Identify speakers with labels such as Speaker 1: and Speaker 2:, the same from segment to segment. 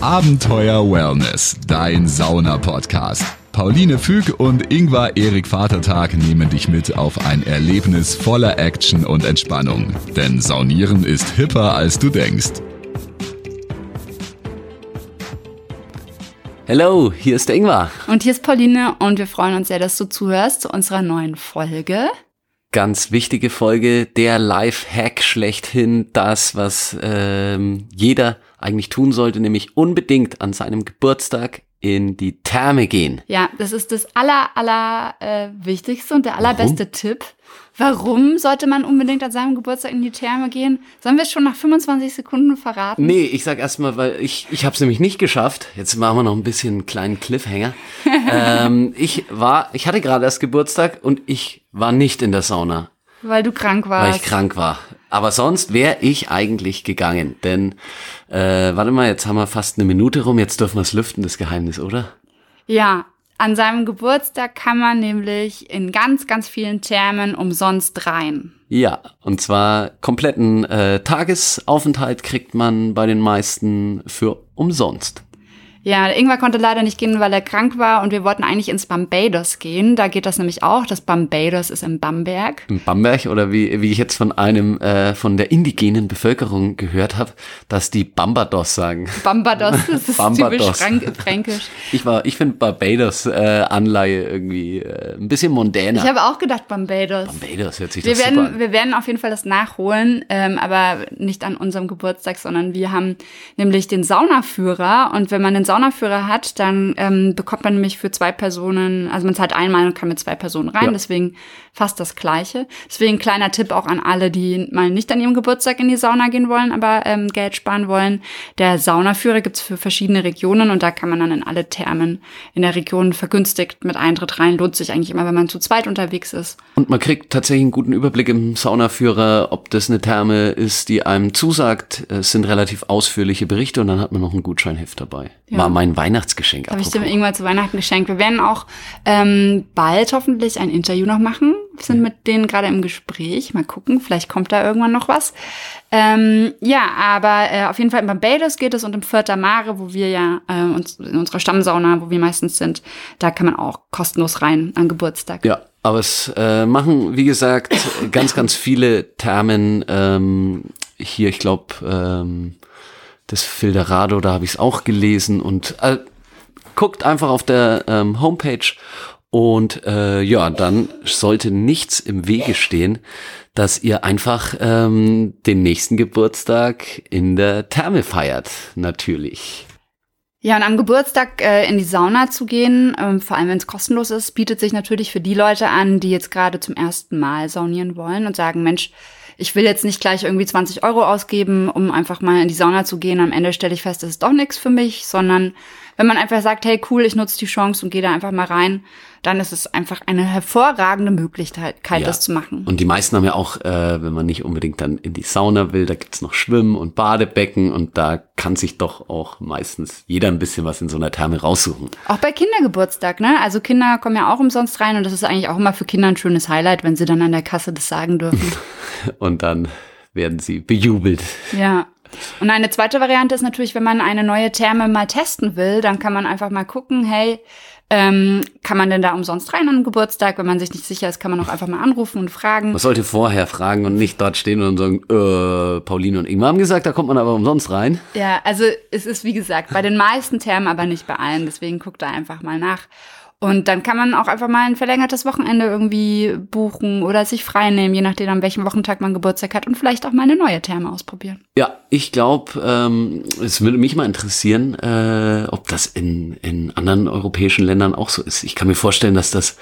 Speaker 1: Abenteuer Wellness, dein Sauna-Podcast. Pauline Füg und Ingvar Erik Vatertag nehmen dich mit auf ein Erlebnis voller Action und Entspannung. Denn Saunieren ist hipper, als du denkst.
Speaker 2: Hallo, hier ist der Ingvar.
Speaker 3: Und hier ist Pauline und wir freuen uns sehr, dass du zuhörst zu unserer neuen Folge.
Speaker 2: Ganz wichtige Folge, der Life-Hack schlechthin, das, was ähm, jeder eigentlich tun sollte, nämlich unbedingt an seinem Geburtstag in die Therme gehen.
Speaker 3: Ja, das ist das aller, aller äh, wichtigste und der allerbeste Warum? Tipp. Warum sollte man unbedingt an seinem Geburtstag in die Therme gehen? Sollen wir es schon nach 25 Sekunden verraten?
Speaker 2: Nee, ich sag erstmal, weil ich, ich habe es nämlich nicht geschafft. Jetzt machen wir noch ein bisschen einen kleinen Cliffhanger. ähm, ich war, ich hatte gerade erst Geburtstag und ich war nicht in der Sauna.
Speaker 3: Weil du krank warst.
Speaker 2: Weil ich krank war. Aber sonst wäre ich eigentlich gegangen. Denn, äh, warte mal, jetzt haben wir fast eine Minute rum, jetzt dürfen wir es lüften, das Geheimnis, oder?
Speaker 3: Ja, an seinem Geburtstag kann man nämlich in ganz, ganz vielen Thermen umsonst rein.
Speaker 2: Ja, und zwar kompletten äh, Tagesaufenthalt kriegt man bei den meisten für umsonst.
Speaker 3: Ja, Ingwer konnte leider nicht gehen, weil er krank war und wir wollten eigentlich ins Barbados gehen. Da geht das nämlich auch. Das Barbados ist in Bamberg.
Speaker 2: In Bamberg oder wie, wie ich jetzt von einem äh, von der indigenen Bevölkerung gehört habe, dass die Bambados sagen.
Speaker 3: Bambados, das ist Bambados. typisch fränkisch.
Speaker 2: Ich war, ich finde Barbados äh, Anleihe irgendwie äh, ein bisschen mondäner.
Speaker 3: Ich habe auch gedacht Barbados.
Speaker 2: Barbados hört sich
Speaker 3: wir
Speaker 2: das
Speaker 3: werden,
Speaker 2: super an.
Speaker 3: Wir werden auf jeden Fall das nachholen, ähm, aber nicht an unserem Geburtstag, sondern wir haben nämlich den Saunaführer und wenn man den Saunaführer Saunaführer hat, dann ähm, bekommt man nämlich für zwei Personen, also man zahlt einmal und kann mit zwei Personen rein, ja. deswegen fast das Gleiche. Deswegen kleiner Tipp auch an alle, die mal nicht an ihrem Geburtstag in die Sauna gehen wollen, aber ähm, Geld sparen wollen. Der Saunaführer gibt's für verschiedene Regionen und da kann man dann in alle Thermen in der Region vergünstigt mit Eintritt rein. Lohnt sich eigentlich immer, wenn man zu zweit unterwegs ist.
Speaker 2: Und man kriegt tatsächlich einen guten Überblick im Saunaführer, ob das eine Therme ist, die einem zusagt. Es sind relativ ausführliche Berichte und dann hat man noch ein Gutscheinheft dabei. Ja. War mein Weihnachtsgeschenk.
Speaker 3: Habe ich dir irgendwann zu Weihnachten geschenkt. Wir werden auch ähm, bald hoffentlich ein Interview noch machen. Wir sind mit denen gerade im Gespräch. Mal gucken, vielleicht kommt da irgendwann noch was. Ähm, ja, aber äh, auf jeden Fall in Barbados geht es und im Vierter Mare, wo wir ja äh, uns in unserer Stammsauna, wo wir meistens sind, da kann man auch kostenlos rein an Geburtstag.
Speaker 2: Ja, aber es äh, machen, wie gesagt, ganz, ganz viele Thermen ähm, hier, ich glaube, ähm, das Filderado, da habe ich es auch gelesen und äh, guckt einfach auf der ähm, Homepage und äh, ja, dann sollte nichts im Wege stehen, dass ihr einfach ähm, den nächsten Geburtstag in der Therme feiert, natürlich.
Speaker 3: Ja, und am Geburtstag äh, in die Sauna zu gehen, ähm, vor allem wenn es kostenlos ist, bietet sich natürlich für die Leute an, die jetzt gerade zum ersten Mal saunieren wollen und sagen, Mensch, ich will jetzt nicht gleich irgendwie 20 Euro ausgeben, um einfach mal in die Sauna zu gehen. Am Ende stelle ich fest, das ist doch nichts für mich, sondern wenn man einfach sagt, hey cool, ich nutze die Chance und gehe da einfach mal rein, dann ist es einfach eine hervorragende Möglichkeit, ja. das zu machen.
Speaker 2: Und die meisten haben ja auch, äh, wenn man nicht unbedingt dann in die Sauna will, da gibt's noch Schwimmen und Badebecken und da kann sich doch auch meistens jeder ein bisschen was in so einer Therme raussuchen.
Speaker 3: Auch bei Kindergeburtstag, ne? Also Kinder kommen ja auch umsonst rein und das ist eigentlich auch immer für Kinder ein schönes Highlight, wenn sie dann an der Kasse das sagen dürfen.
Speaker 2: und dann werden sie bejubelt.
Speaker 3: Ja, und eine zweite Variante ist natürlich, wenn man eine neue Therme mal testen will, dann kann man einfach mal gucken, hey, ähm, kann man denn da umsonst rein an den Geburtstag? Wenn man sich nicht sicher ist, kann man auch einfach mal anrufen und fragen.
Speaker 2: Man sollte vorher fragen und nicht dort stehen und sagen, äh, Pauline und Ingmar haben gesagt, da kommt man aber umsonst rein.
Speaker 3: Ja, also es ist wie gesagt bei den meisten Thermen, aber nicht bei allen. Deswegen guckt da einfach mal nach. Und dann kann man auch einfach mal ein verlängertes Wochenende irgendwie buchen oder sich frei nehmen, je nachdem, an welchem Wochentag man Geburtstag hat und vielleicht auch mal eine neue Therme ausprobieren.
Speaker 2: Ja, ich glaube, ähm, es würde mich mal interessieren, äh, ob das in, in anderen europäischen Ländern auch so ist. Ich kann mir vorstellen, dass das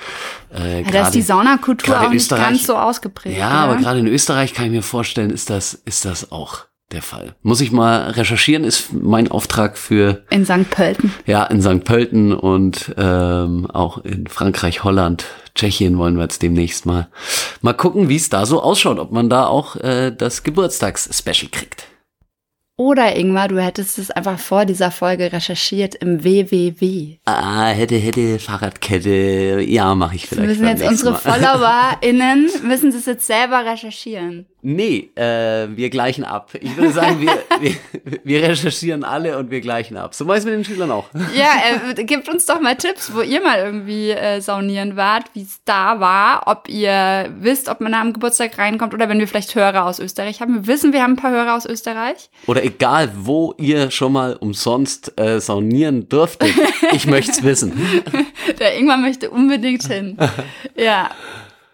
Speaker 3: äh, ja, da ist die Saunakultur auch nicht ganz so ausgeprägt.
Speaker 2: Ja, oder? aber gerade in Österreich kann ich mir vorstellen, ist das, ist das auch der Fall. Muss ich mal recherchieren, ist mein Auftrag für.
Speaker 3: In St. Pölten.
Speaker 2: Ja, in St. Pölten und ähm, auch in Frankreich, Holland, Tschechien wollen wir jetzt demnächst mal. Mal gucken, wie es da so ausschaut, ob man da auch äh, das Geburtstags-Special kriegt.
Speaker 3: Oder Ingmar, du hättest es einfach vor dieser Folge recherchiert im WWW.
Speaker 2: Ah, hätte, hätte, Fahrradkette. Ja, mache ich vielleicht.
Speaker 3: Wir müssen jetzt unsere FollowerInnen, müssen es jetzt selber recherchieren.
Speaker 2: Nee, äh, wir gleichen ab. Ich würde sagen, wir, wir, wir recherchieren alle und wir gleichen ab. So meist mit den Schülern auch.
Speaker 3: Ja, äh, gebt uns doch mal Tipps, wo ihr mal irgendwie äh, saunieren wart, wie es da war, ob ihr wisst, ob man da am Geburtstag reinkommt oder wenn wir vielleicht Hörer aus Österreich haben. Wir wissen, wir haben ein paar Hörer aus Österreich.
Speaker 2: Oder egal, wo ihr schon mal umsonst äh, saunieren durftet. Ich möchte es wissen.
Speaker 3: Der Ingmar möchte unbedingt hin. Ja.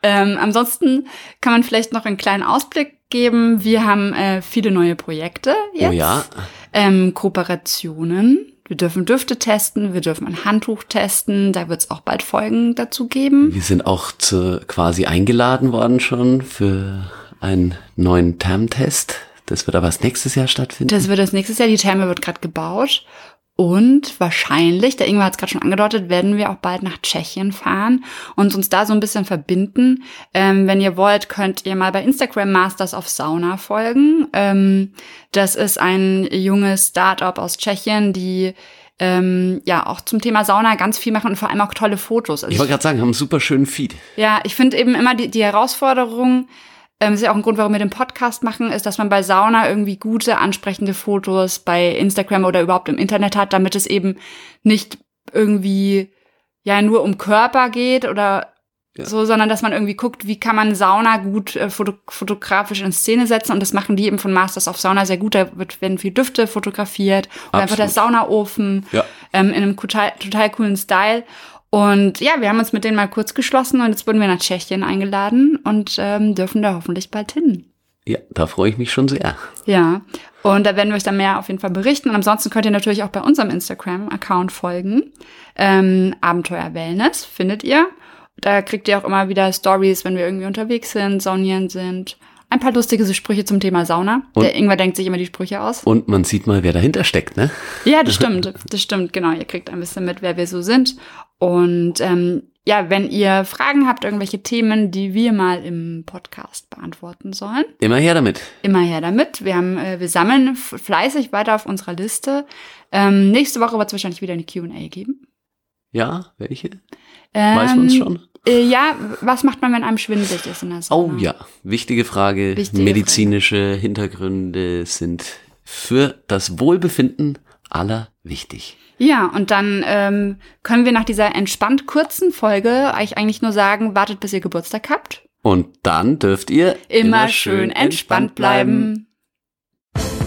Speaker 3: Ähm, ansonsten kann man vielleicht noch einen kleinen Ausblick geben. Wir haben äh, viele neue Projekte jetzt.
Speaker 2: Oh ja.
Speaker 3: Ähm, Kooperationen. Wir dürfen Düfte testen, wir dürfen ein Handtuch testen. Da wird es auch bald Folgen dazu geben.
Speaker 2: Wir sind auch zu, quasi eingeladen worden schon für einen neuen Termtest. Das wird aber erst nächstes Jahr stattfinden.
Speaker 3: Das wird das nächstes Jahr. Die Therme wird gerade gebaut. Und wahrscheinlich, der Ingwer hat es gerade schon angedeutet, werden wir auch bald nach Tschechien fahren und uns da so ein bisschen verbinden. Ähm, wenn ihr wollt, könnt ihr mal bei Instagram Masters of Sauna folgen. Ähm, das ist ein junges Startup aus Tschechien, die ähm, ja auch zum Thema Sauna ganz viel machen und vor allem auch tolle Fotos. Also
Speaker 2: ich wollte gerade sagen, haben einen super schönen Feed.
Speaker 3: Ja, ich finde eben immer die, die Herausforderung, ähm, ist ja auch ein Grund, warum wir den Podcast machen, ist, dass man bei Sauna irgendwie gute, ansprechende Fotos bei Instagram oder überhaupt im Internet hat, damit es eben nicht irgendwie ja nur um Körper geht oder ja. so, sondern dass man irgendwie guckt, wie kann man Sauna gut äh, foto fotografisch in Szene setzen und das machen die eben von Masters of Sauna sehr gut. Da wird, werden viel Düfte fotografiert oder einfach der Saunaofen ja. ähm, in einem total, total coolen Style. Und ja, wir haben uns mit denen mal kurz geschlossen und jetzt wurden wir nach Tschechien eingeladen und ähm, dürfen da hoffentlich bald hin.
Speaker 2: Ja, da freue ich mich schon sehr.
Speaker 3: Ja, und da werden wir euch dann mehr auf jeden Fall berichten. Und ansonsten könnt ihr natürlich auch bei unserem Instagram-Account folgen. Ähm, Abenteuer Wellness findet ihr. Da kriegt ihr auch immer wieder Stories, wenn wir irgendwie unterwegs sind, saunieren sind ein paar lustige Sprüche zum Thema Sauna. Und, der Ingwer denkt sich immer die Sprüche aus.
Speaker 2: Und man sieht mal, wer dahinter steckt, ne?
Speaker 3: Ja, das stimmt. Das stimmt, genau. Ihr kriegt ein bisschen mit, wer wir so sind. Und ähm, ja, wenn ihr Fragen habt, irgendwelche Themen, die wir mal im Podcast beantworten sollen.
Speaker 2: Immer her damit.
Speaker 3: Immer her damit. Wir haben, äh, wir sammeln fleißig weiter auf unserer Liste. Ähm, nächste Woche wird es wahrscheinlich wieder eine Q&A geben.
Speaker 2: Ja, welche? Ähm, Weiß man es schon?
Speaker 3: Äh, ja, was macht man, wenn einem schwindelig ist in der Sauna?
Speaker 2: Oh ja, wichtige Frage. Wichtige Medizinische Frage. Hintergründe sind für das Wohlbefinden aller wichtig.
Speaker 3: Ja, und dann ähm, können wir nach dieser entspannt kurzen Folge euch eigentlich nur sagen, wartet bis ihr Geburtstag habt.
Speaker 2: Und dann dürft ihr
Speaker 3: immer, immer schön entspannt bleiben.